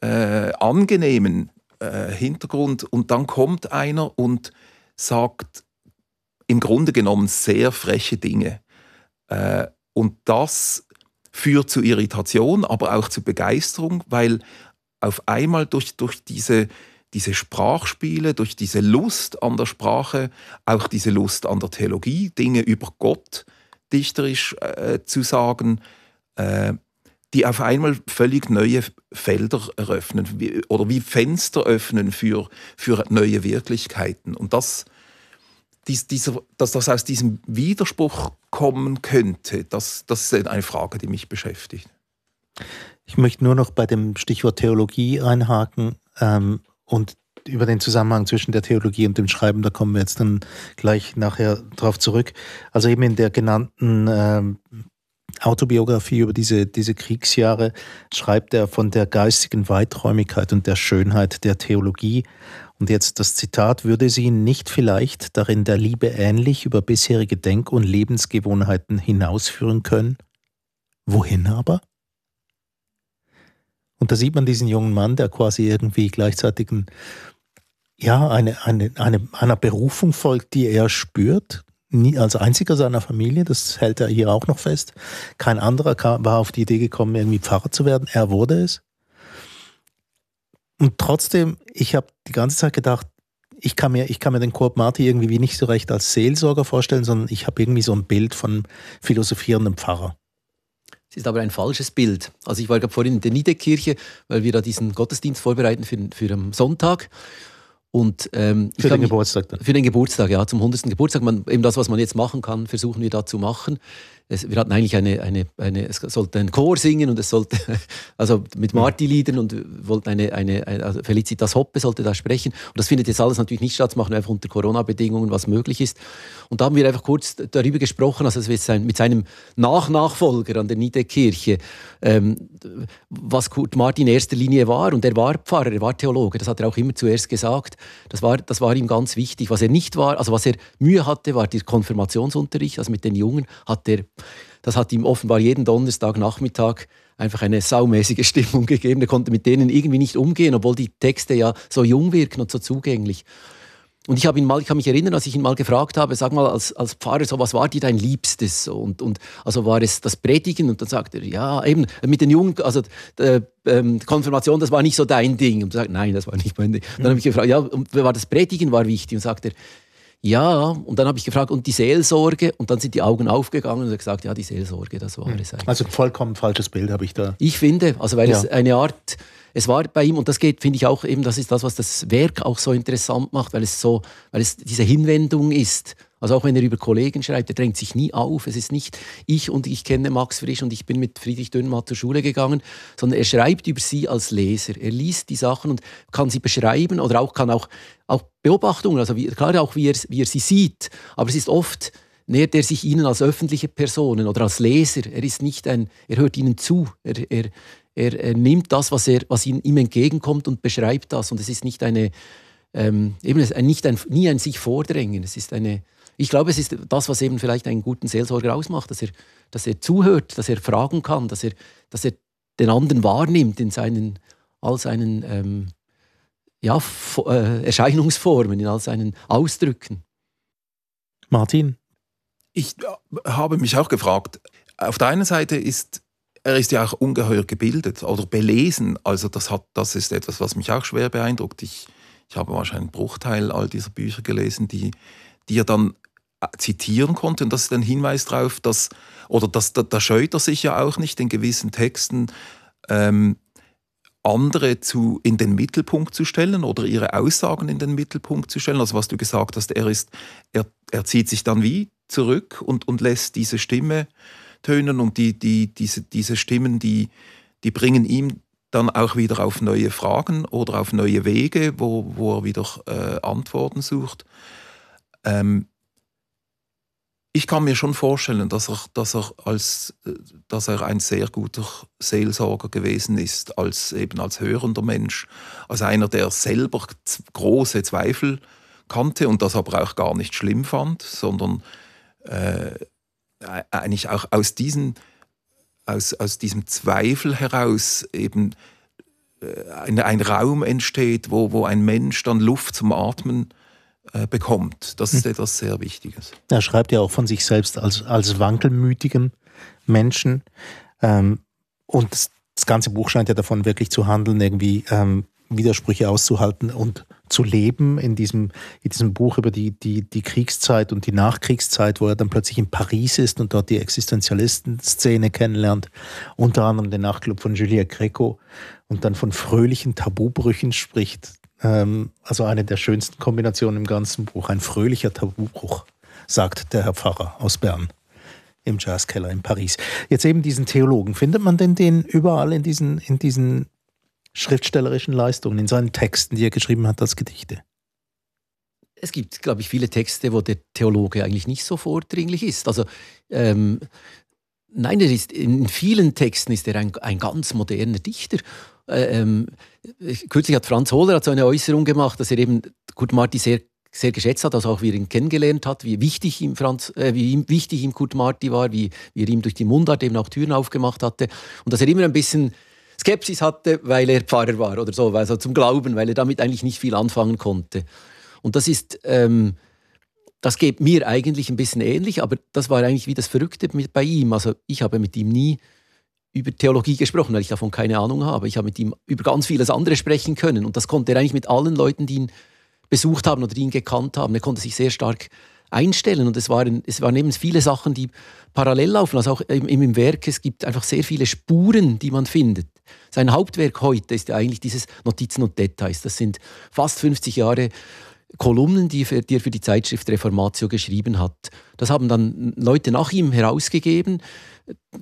Speaker 8: äh, angenehmen äh, Hintergrund. Und dann kommt einer und sagt im Grunde genommen sehr freche Dinge. Äh, und das führt zu Irritation, aber auch zu Begeisterung, weil auf einmal durch, durch diese, diese Sprachspiele, durch diese Lust an der Sprache, auch diese Lust an der Theologie, Dinge über Gott dichterisch äh, zu sagen, äh, die auf einmal völlig neue Felder eröffnen wie, oder wie Fenster öffnen für, für neue Wirklichkeiten. Und das, dies, dieser, dass das aus diesem Widerspruch kommen könnte, das, das ist eine Frage, die mich beschäftigt.
Speaker 6: Ich möchte nur noch bei dem Stichwort Theologie einhaken ähm, und über den Zusammenhang zwischen der Theologie und dem Schreiben, da kommen wir jetzt dann gleich nachher drauf zurück. Also eben in der genannten ähm, Autobiografie über diese, diese Kriegsjahre schreibt er von der geistigen Weiträumigkeit und der Schönheit der Theologie und jetzt das Zitat, würde sie nicht vielleicht darin der Liebe ähnlich über bisherige Denk- und Lebensgewohnheiten hinausführen können? Wohin aber? Und da sieht man diesen jungen Mann, der quasi irgendwie gleichzeitig ein, ja, eine, eine, eine, einer Berufung folgt, die er spürt, nie als einziger seiner Familie, das hält er hier auch noch fest. Kein anderer kam, war auf die Idee gekommen, irgendwie Pfarrer zu werden. Er wurde es. Und trotzdem, ich habe die ganze Zeit gedacht, ich kann mir, ich kann mir den Kurt Marti irgendwie wie nicht so recht als Seelsorger vorstellen, sondern ich habe irgendwie so ein Bild von philosophierendem Pfarrer.
Speaker 7: Es ist aber ein falsches Bild. Also ich war gerade vorhin in der Niederkirche, weil wir da diesen Gottesdienst vorbereiten für, für am Sonntag. Und, ähm,
Speaker 6: für den Geburtstag
Speaker 7: dann? Für den Geburtstag, ja, zum 100. Geburtstag. Man, eben das, was man jetzt machen kann, versuchen wir da zu machen es, wir hatten eigentlich eine, eine, eine, es sollte ein Chor singen und es sollte, also mit Marti-Liedern und wollten eine, eine, also Felicitas Hoppe sollte da sprechen. Und das findet jetzt alles natürlich nicht statt, das machen wir einfach unter Corona-Bedingungen, was möglich ist. Und da haben wir einfach kurz darüber gesprochen, also mit seinem Nachnachfolger an der Niederkirche, ähm, was Kurt Martin in erster Linie war. Und er war Pfarrer, er war Theologe, das hat er auch immer zuerst gesagt. Das war, das war ihm ganz wichtig. Was er nicht war, also was er Mühe hatte, war der Konfirmationsunterricht, also mit den Jungen hat er das hat ihm offenbar jeden Donnerstagnachmittag einfach eine saumäßige Stimmung gegeben. Er konnte mit denen irgendwie nicht umgehen, obwohl die Texte ja so jung wirken und so zugänglich. Und ich habe ihn mal, ich kann mich erinnern, als ich ihn mal gefragt habe, sag mal als, als Pfarrer, so, was war dir dein Liebstes? Und, und also war es das Predigen? Und dann sagt er, ja, eben mit den Jungen, also äh, ähm, Konfirmation, das war nicht so dein Ding. Und sagt, nein, das war nicht mein Ding. Und dann habe ich gefragt, ja, war das Predigen war wichtig? Und sagt er, ja, und dann habe ich gefragt, und die Seelsorge? Und dann sind die Augen aufgegangen und er gesagt, ja, die Seelsorge, das war hm. es eigentlich.
Speaker 6: Also vollkommen falsches Bild habe ich da.
Speaker 7: Ich finde, also weil ja. es eine Art, es war bei ihm, und das geht, finde ich auch eben, das ist das, was das Werk auch so interessant macht, weil es so, weil es diese Hinwendung ist also auch wenn er über Kollegen schreibt, er drängt sich nie auf. Es ist nicht ich und ich kenne Max Frisch und ich bin mit Friedrich Dürrenmatt zur Schule gegangen, sondern er schreibt über sie als Leser. Er liest die Sachen und kann sie beschreiben oder auch kann auch, auch Beobachtungen, also wie, klar auch wie er, wie er sie sieht. Aber es ist oft nähert er sich ihnen als öffentliche Personen oder als Leser. Er ist nicht ein, er hört ihnen zu. Er, er, er, er nimmt das, was, er, was ihm entgegenkommt und beschreibt das. Und es ist nicht eine, ähm, eben nicht ein, nie ein sich vordrängen. Es ist eine, ich glaube, es ist das, was eben vielleicht einen guten Seelsorger ausmacht, dass er, dass er zuhört, dass er fragen kann, dass er, dass er den anderen wahrnimmt in seinen, all seinen ähm, ja, äh, Erscheinungsformen, in all seinen Ausdrücken.
Speaker 6: Martin?
Speaker 8: Ich äh, habe mich auch gefragt, auf der einen Seite ist er ist ja auch ungeheuer gebildet oder belesen. Also das, hat, das ist etwas, was mich auch schwer beeindruckt. Ich, ich habe wahrscheinlich einen Bruchteil all dieser Bücher gelesen, die, die er dann zitieren konnte. Und das ist ein Hinweis darauf, dass, oder dass, da, da scheut er sich ja auch nicht in gewissen Texten ähm, andere zu, in den Mittelpunkt zu stellen oder ihre Aussagen in den Mittelpunkt zu stellen. Also was du gesagt hast, er, ist, er, er zieht sich dann wie zurück und, und lässt diese Stimme tönen und die, die, diese, diese Stimmen, die, die bringen ihm dann auch wieder auf neue Fragen oder auf neue Wege, wo, wo er wieder äh, Antworten sucht. Ähm, ich kann mir schon vorstellen, dass er, dass er, als, dass er ein sehr guter Seelsorger gewesen ist, als eben als hörender Mensch, als einer, der selber große Zweifel kannte und das aber auch gar nicht schlimm fand, sondern äh, eigentlich auch aus diesen aus, aus diesem Zweifel heraus eben äh, ein, ein Raum entsteht, wo, wo ein Mensch dann Luft zum Atmen äh, bekommt. Das ist hm. etwas sehr Wichtiges.
Speaker 6: Er schreibt ja auch von sich selbst als, als wankelmütigem Menschen. Ähm, und das, das, ganze Buch scheint ja davon wirklich zu handeln, irgendwie ähm, Widersprüche auszuhalten und zu leben in diesem, in diesem Buch über die, die, die Kriegszeit und die Nachkriegszeit, wo er dann plötzlich in Paris ist und dort die Existenzialisten-Szene kennenlernt, unter anderem den Nachtclub von Juliette Greco und dann von fröhlichen Tabubrüchen spricht. Ähm, also eine der schönsten Kombinationen im ganzen Buch, ein fröhlicher Tabubruch, sagt der Herr Pfarrer aus Bern im Jazzkeller in Paris. Jetzt eben diesen Theologen, findet man denn den überall in diesen, in diesen schriftstellerischen Leistungen, in seinen Texten, die er geschrieben hat als Gedichte?
Speaker 7: Es gibt, glaube ich, viele Texte, wo der Theologe eigentlich nicht so vordringlich ist. Also ähm, nein, er ist, in vielen Texten ist er ein, ein ganz moderner Dichter. Äh, ähm, kürzlich hat Franz Hohler so eine Äußerung gemacht, dass er eben Kurt Marti sehr sehr geschätzt hat, also auch wie er ihn kennengelernt hat, wie wichtig ihm Franz, äh, wie ihm, wichtig ihm Kurt Marti war, wie, wie er ihm durch die Mundart eben auch Türen aufgemacht hatte und dass er immer ein bisschen Skepsis hatte, weil er Pfarrer war oder so, also zum Glauben, weil er damit eigentlich nicht viel anfangen konnte. Und das ist, ähm, das geht mir eigentlich ein bisschen ähnlich, aber das war eigentlich wie das Verrückte mit, bei ihm. Also ich habe mit ihm nie über Theologie gesprochen, weil ich davon keine Ahnung habe. Ich habe mit ihm über ganz vieles andere sprechen können und das konnte er eigentlich mit allen Leuten, die ihn besucht haben oder die ihn gekannt haben. Er konnte sich sehr stark einstellen. Und es waren, es waren eben viele Sachen, die parallel laufen. Also auch im, im Werk, es gibt einfach sehr viele Spuren, die man findet. Sein Hauptwerk heute ist ja eigentlich dieses Notizen und Details. Das sind fast 50 Jahre Kolumnen, die, für, die er für die Zeitschrift Reformatio geschrieben hat. Das haben dann Leute nach ihm herausgegeben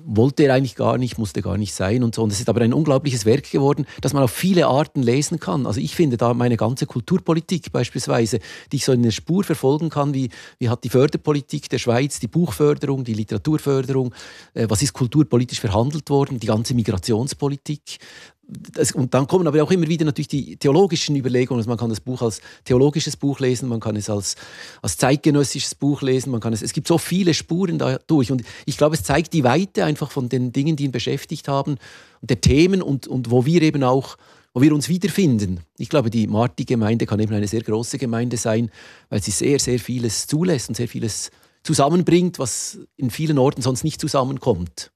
Speaker 7: wollte er eigentlich gar nicht, musste gar nicht sein und so. Und es ist aber ein unglaubliches Werk geworden, das man auf viele Arten lesen kann. Also ich finde da meine ganze Kulturpolitik beispielsweise, die ich so in der Spur verfolgen kann, wie, wie hat die Förderpolitik der Schweiz, die Buchförderung, die Literaturförderung, äh, was ist kulturpolitisch verhandelt worden, die ganze Migrationspolitik, das, und dann kommen aber auch immer wieder natürlich die theologischen Überlegungen. Also man kann das Buch als theologisches Buch lesen, man kann es als, als zeitgenössisches Buch lesen, man kann es, es gibt so viele Spuren dadurch. Und ich glaube, es zeigt die Weite einfach von den Dingen, die ihn beschäftigt haben, der Themen und, und wo wir eben auch, wo wir uns wiederfinden. Ich glaube, die Marti-Gemeinde kann eben eine sehr große Gemeinde sein, weil sie sehr, sehr vieles zulässt und sehr vieles zusammenbringt, was in vielen Orten sonst nicht zusammenkommt.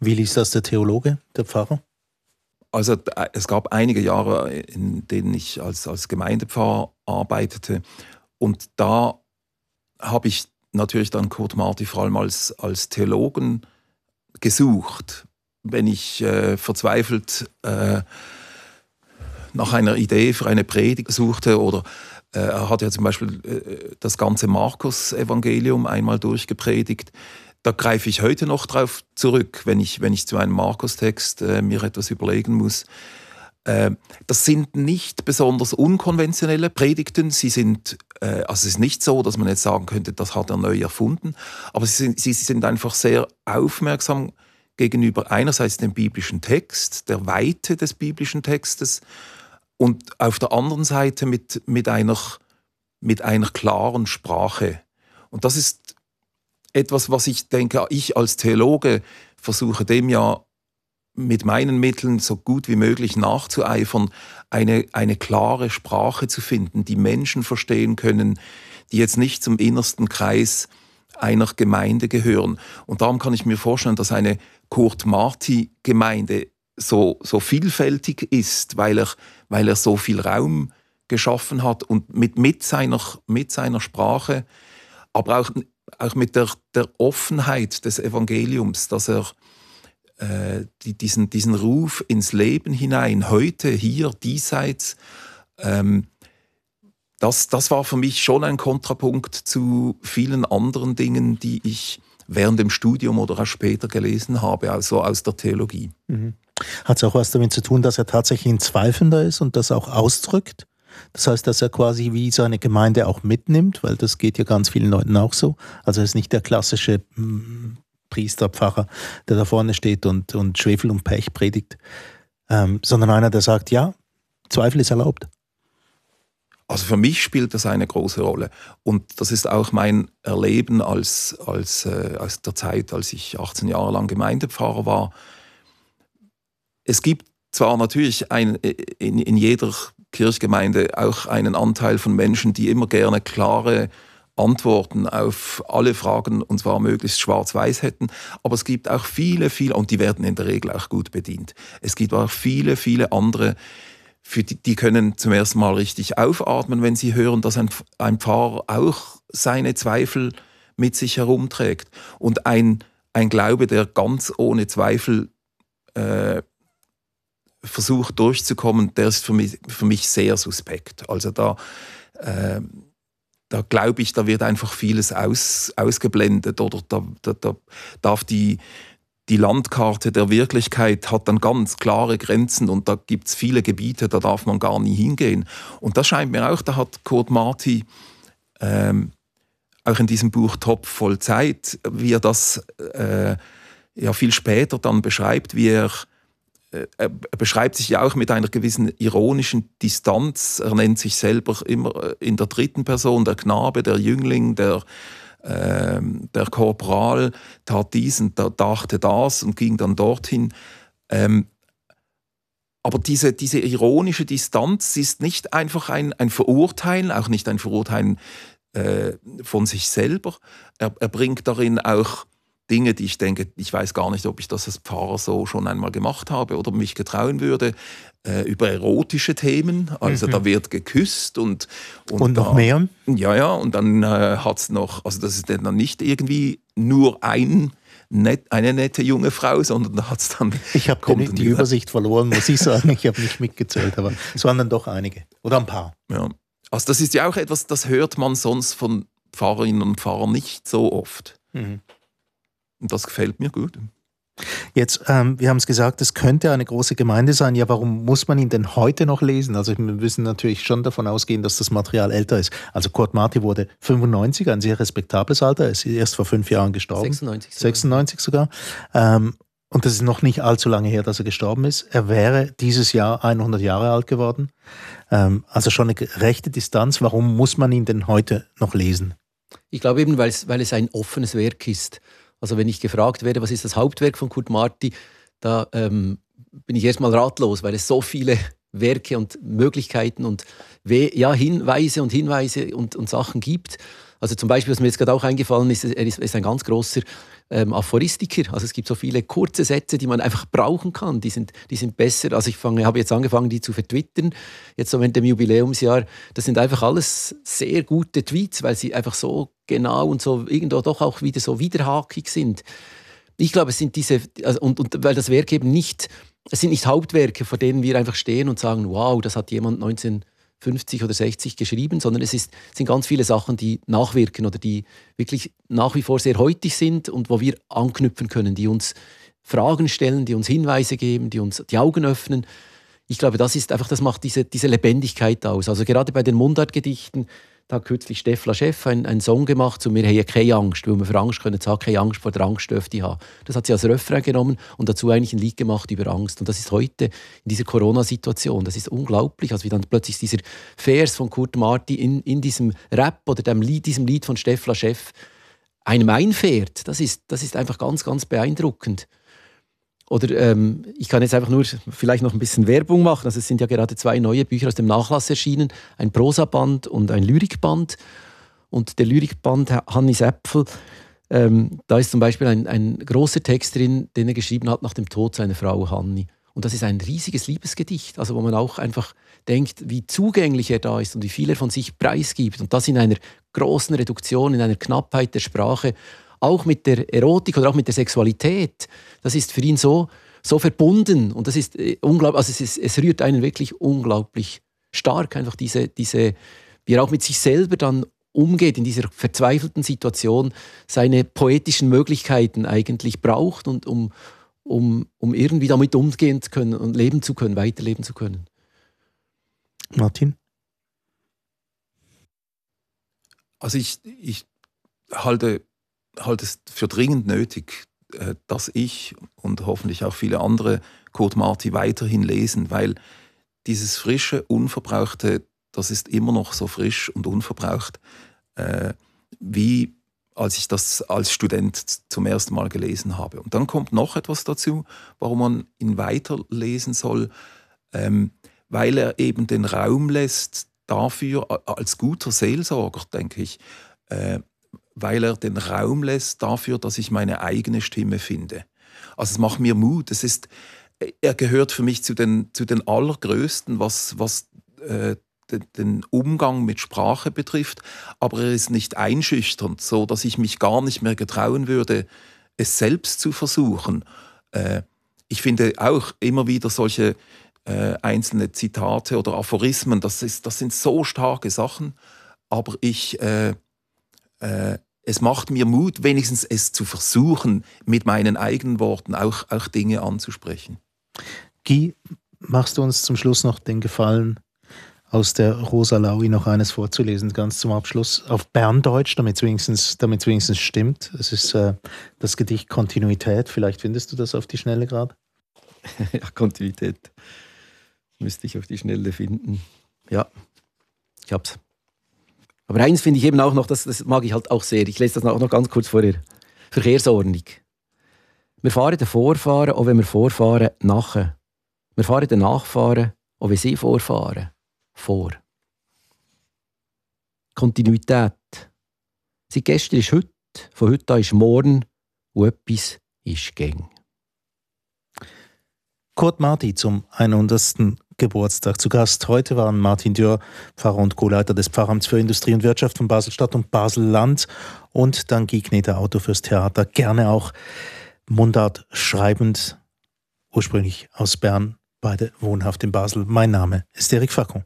Speaker 6: Wie liest das der Theologe, der Pfarrer?
Speaker 8: Also äh, es gab einige Jahre, in denen ich als, als Gemeindepfarrer arbeitete. Und da habe ich natürlich dann Kurt Marti vor allem als, als Theologen gesucht. Wenn ich äh, verzweifelt äh, nach einer Idee für eine Predigt suchte oder äh, er hat ja zum Beispiel äh, das ganze Markus-Evangelium einmal durchgepredigt da greife ich heute noch drauf zurück, wenn ich, wenn ich zu einem Markus-Text äh, mir etwas überlegen muss. Äh, das sind nicht besonders unkonventionelle Predigten. Sie sind, äh, also es ist nicht so, dass man jetzt sagen könnte, das hat er neu erfunden, aber sie sind, sie sind einfach sehr aufmerksam gegenüber einerseits dem biblischen Text, der Weite des biblischen Textes und auf der anderen Seite mit, mit, einer, mit einer klaren Sprache. Und das ist etwas, was ich denke, ich als Theologe versuche dem ja mit meinen Mitteln so gut wie möglich nachzueifern, eine, eine klare Sprache zu finden, die Menschen verstehen können, die jetzt nicht zum innersten Kreis einer Gemeinde gehören. Und darum kann ich mir vorstellen, dass eine Kurt-Marti-Gemeinde so, so vielfältig ist, weil er, weil er so viel Raum geschaffen hat und mit, mit, seiner, mit seiner Sprache, aber auch auch mit der, der Offenheit des Evangeliums, dass er äh, die, diesen, diesen Ruf ins Leben hinein, heute, hier, diesseits, ähm, das, das war für mich schon ein Kontrapunkt zu vielen anderen Dingen, die ich während dem Studium oder auch später gelesen habe, also aus der Theologie. Mhm.
Speaker 6: Hat es auch was damit zu tun, dass er tatsächlich ein Zweifelnder ist und das auch ausdrückt? Das heißt, dass er quasi wie seine Gemeinde auch mitnimmt, weil das geht ja ganz vielen Leuten auch so. Also er ist nicht der klassische hm, Priester, Pfarrer, der da vorne steht und, und Schwefel und Pech predigt, ähm, sondern einer, der sagt, ja, Zweifel ist erlaubt.
Speaker 8: Also für mich spielt das eine große Rolle. Und das ist auch mein Erleben als, als, äh, aus der Zeit, als ich 18 Jahre lang Gemeindepfarrer war. Es gibt zwar natürlich ein, in, in jeder Kirchgemeinde auch einen Anteil von Menschen, die immer gerne klare Antworten auf alle Fragen und zwar möglichst schwarz-weiß hätten. Aber es gibt auch viele, viele, und die werden in der Regel auch gut bedient. Es gibt auch viele, viele andere, für die, die können zum ersten Mal richtig aufatmen, wenn sie hören, dass ein, ein Pfarrer auch seine Zweifel mit sich herumträgt. Und ein, ein Glaube, der ganz ohne Zweifel äh, versucht durchzukommen, der ist für mich, für mich sehr suspekt. Also da, äh, da glaube ich, da wird einfach vieles aus, ausgeblendet oder da, da, da darf die, die Landkarte der Wirklichkeit hat dann ganz klare Grenzen und da gibt es viele Gebiete, da darf man gar nie hingehen. Und das scheint mir auch, da hat Kurt Marti ähm, auch in diesem Buch Top voll Zeit, wie er das äh, ja viel später dann beschreibt, wie er er beschreibt sich ja auch mit einer gewissen ironischen Distanz. Er nennt sich selber immer äh, in der dritten Person, der Knabe, der Jüngling, der ähm, der Korporal tat dies und dachte das und ging dann dorthin. Ähm, aber diese, diese ironische Distanz ist nicht einfach ein, ein Verurteilen, auch nicht ein Verurteilen äh, von sich selber. Er, er, bringt darin auch Dinge, die ich denke, ich weiß gar nicht, ob ich das als Pfarrer so schon einmal gemacht habe oder mich getrauen würde, äh, über erotische Themen. Also mhm. da wird geküsst und
Speaker 6: und, und noch da, mehr.
Speaker 8: Ja, ja, und dann äh, hat es noch, also das ist dann nicht irgendwie nur ein Net, eine nette junge Frau, sondern da hat es dann.
Speaker 6: Ich habe die, die Übersicht verloren, muss ich sagen. Ich habe nicht mitgezählt, aber es waren dann doch einige. Oder ein paar.
Speaker 8: Ja. Also das ist ja auch etwas, das hört man sonst von Pfarrerinnen und Pfarrern nicht so oft. Mhm. Und das gefällt mir gut.
Speaker 6: Jetzt, ähm, wir haben es gesagt, es könnte eine große Gemeinde sein. Ja, warum muss man ihn denn heute noch lesen? Also wir müssen natürlich schon davon ausgehen, dass das Material älter ist. Also Kurt Marti wurde 95, ein sehr respektables Alter. Er ist erst vor fünf Jahren gestorben.
Speaker 7: 96
Speaker 6: sogar. 96 sogar. Ähm, und das ist noch nicht allzu lange her, dass er gestorben ist. Er wäre dieses Jahr 100 Jahre alt geworden. Ähm, also schon eine rechte Distanz. Warum muss man ihn denn heute noch lesen?
Speaker 7: Ich glaube eben, weil es, weil es ein offenes Werk ist. Also wenn ich gefragt werde, was ist das Hauptwerk von Kurt Marti, da ähm, bin ich erstmal ratlos, weil es so viele Werke und Möglichkeiten und ja, Hinweise und Hinweise und, und Sachen gibt. Also zum Beispiel, was mir jetzt gerade auch eingefallen ist, er ist, ist ein ganz großer ähm, Aphoristiker. Also es gibt so viele kurze Sätze, die man einfach brauchen kann. Die sind, die sind besser. Also ich fange, habe jetzt angefangen, die zu vertwittern. Jetzt so während dem Jubiläumsjahr. Das sind einfach alles sehr gute Tweets, weil sie einfach so genau und so irgendwo doch auch wieder so widerhakig sind. Ich glaube, es sind diese, also und, und weil das Werk eben nicht, es sind nicht Hauptwerke, vor denen wir einfach stehen und sagen, wow, das hat jemand 19 50 oder 60 geschrieben, sondern es ist, sind ganz viele Sachen, die nachwirken oder die wirklich nach wie vor sehr heutig sind und wo wir anknüpfen können, die uns Fragen stellen, die uns Hinweise geben, die uns die Augen öffnen. Ich glaube, das ist einfach, das macht diese, diese Lebendigkeit aus. Also gerade bei den Mundartgedichten, da hat kürzlich Steffla Chef einen Song gemacht zu «Wir haben keine Angst», weil wir für Angst können sagen, keine Angst vor der Angst dürfte haben. Das hat sie als Refrain genommen und dazu eigentlich ein Lied gemacht über Angst. Und das ist heute in dieser Corona-Situation, das ist unglaublich, als wie dann plötzlich dieser Vers von Kurt Marti in, in diesem Rap oder dem Lied, diesem Lied von Steffla Chef einem einfährt. Das ist, das ist einfach ganz, ganz beeindruckend. Oder ähm, ich kann jetzt einfach nur vielleicht noch ein bisschen Werbung machen. Also es sind ja gerade zwei neue Bücher aus dem Nachlass erschienen, ein Prosaband und ein Lyrikband. Und der Lyrikband Hannis Äpfel, ähm, da ist zum Beispiel ein, ein großer Text drin, den er geschrieben hat nach dem Tod seiner Frau Hanni. Und das ist ein riesiges Liebesgedicht, also wo man auch einfach denkt, wie zugänglich er da ist und wie viel er von sich preisgibt. Und das in einer großen Reduktion, in einer Knappheit der Sprache auch mit der Erotik oder auch mit der Sexualität, das ist für ihn so, so verbunden und das ist äh, unglaublich, also es, ist, es rührt einen wirklich unglaublich stark, einfach diese, diese, wie er auch mit sich selber dann umgeht in dieser verzweifelten Situation, seine poetischen Möglichkeiten eigentlich braucht und um, um, um irgendwie damit umgehen zu können und leben zu können, weiterleben zu können.
Speaker 6: Martin?
Speaker 8: Also ich, ich halte, halte es für dringend nötig, äh, dass ich und hoffentlich auch viele andere Kurt Marti weiterhin lesen, weil dieses frische, unverbrauchte, das ist immer noch so frisch und unverbraucht, äh, wie als ich das als Student zum ersten Mal gelesen habe. Und dann kommt noch etwas dazu, warum man ihn weiterlesen soll, ähm, weil er eben den Raum lässt dafür, als guter Seelsorger, denke ich, äh, weil er den Raum lässt dafür, dass ich meine eigene Stimme finde. Also es macht mir Mut. Es ist, er gehört für mich zu den, zu den allergrößten, was, was äh, den Umgang mit Sprache betrifft, aber er ist nicht einschüchternd, so dass ich mich gar nicht mehr getrauen würde, es selbst zu versuchen. Äh, ich finde auch immer wieder solche äh, einzelne Zitate oder Aphorismen, das, ist, das sind so starke Sachen, aber ich, äh, äh, es macht mir Mut, wenigstens es zu versuchen, mit meinen eigenen Worten auch, auch Dinge anzusprechen.
Speaker 6: Guy, machst du uns zum Schluss noch den Gefallen, aus der Rosa Laui noch eines vorzulesen, ganz zum Abschluss. Auf Berndeutsch, damit es wenigstens, wenigstens stimmt. Es ist äh, das Gedicht Kontinuität. Vielleicht findest du das auf die Schnelle gerade?
Speaker 7: ja, Kontinuität müsste ich auf die Schnelle finden. Ja, ich hab's. Aber eins finde ich eben auch noch, das, das mag ich halt auch sehr. Ich lese das auch noch ganz kurz vorher. Verkehrsordnung. Wir fahren den Vorfahren, auch wenn wir vorfahren, nachher. Wir fahren den Nachfahren, auch wenn sie vorfahren vor. Kontinuität. Seit gestern ist heute, von heute an ist morgen und etwas ist gäng.
Speaker 6: Kurt Marti zum 100. Geburtstag zu Gast. Heute waren Martin Dürr, Pfarrer und Co-Leiter des Pfarramts für Industrie und Wirtschaft von Basel-Stadt und Basel-Land und dann Guy Kneter, Autor fürs Theater, gerne auch Mundart schreibend, ursprünglich aus Bern, beide wohnhaft in Basel. Mein Name ist Erik Facon.